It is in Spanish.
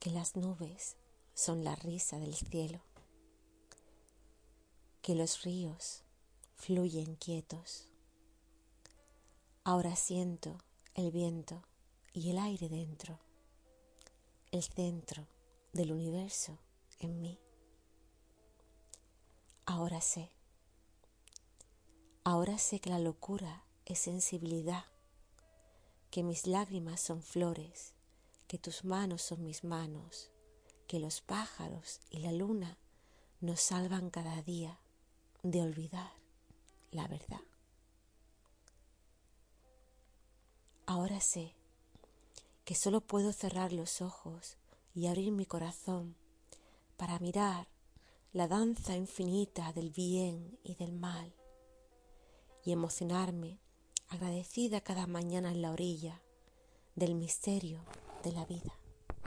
que las nubes son la risa del cielo, que los ríos fluyen quietos. Ahora siento el viento y el aire dentro, el centro del universo en mí. Ahora sé. Ahora sé que la locura es sensibilidad, que mis lágrimas son flores, que tus manos son mis manos, que los pájaros y la luna nos salvan cada día de olvidar la verdad. Ahora sé que solo puedo cerrar los ojos y abrir mi corazón para mirar la danza infinita del bien y del mal y emocionarme agradecida cada mañana en la orilla del misterio de la vida.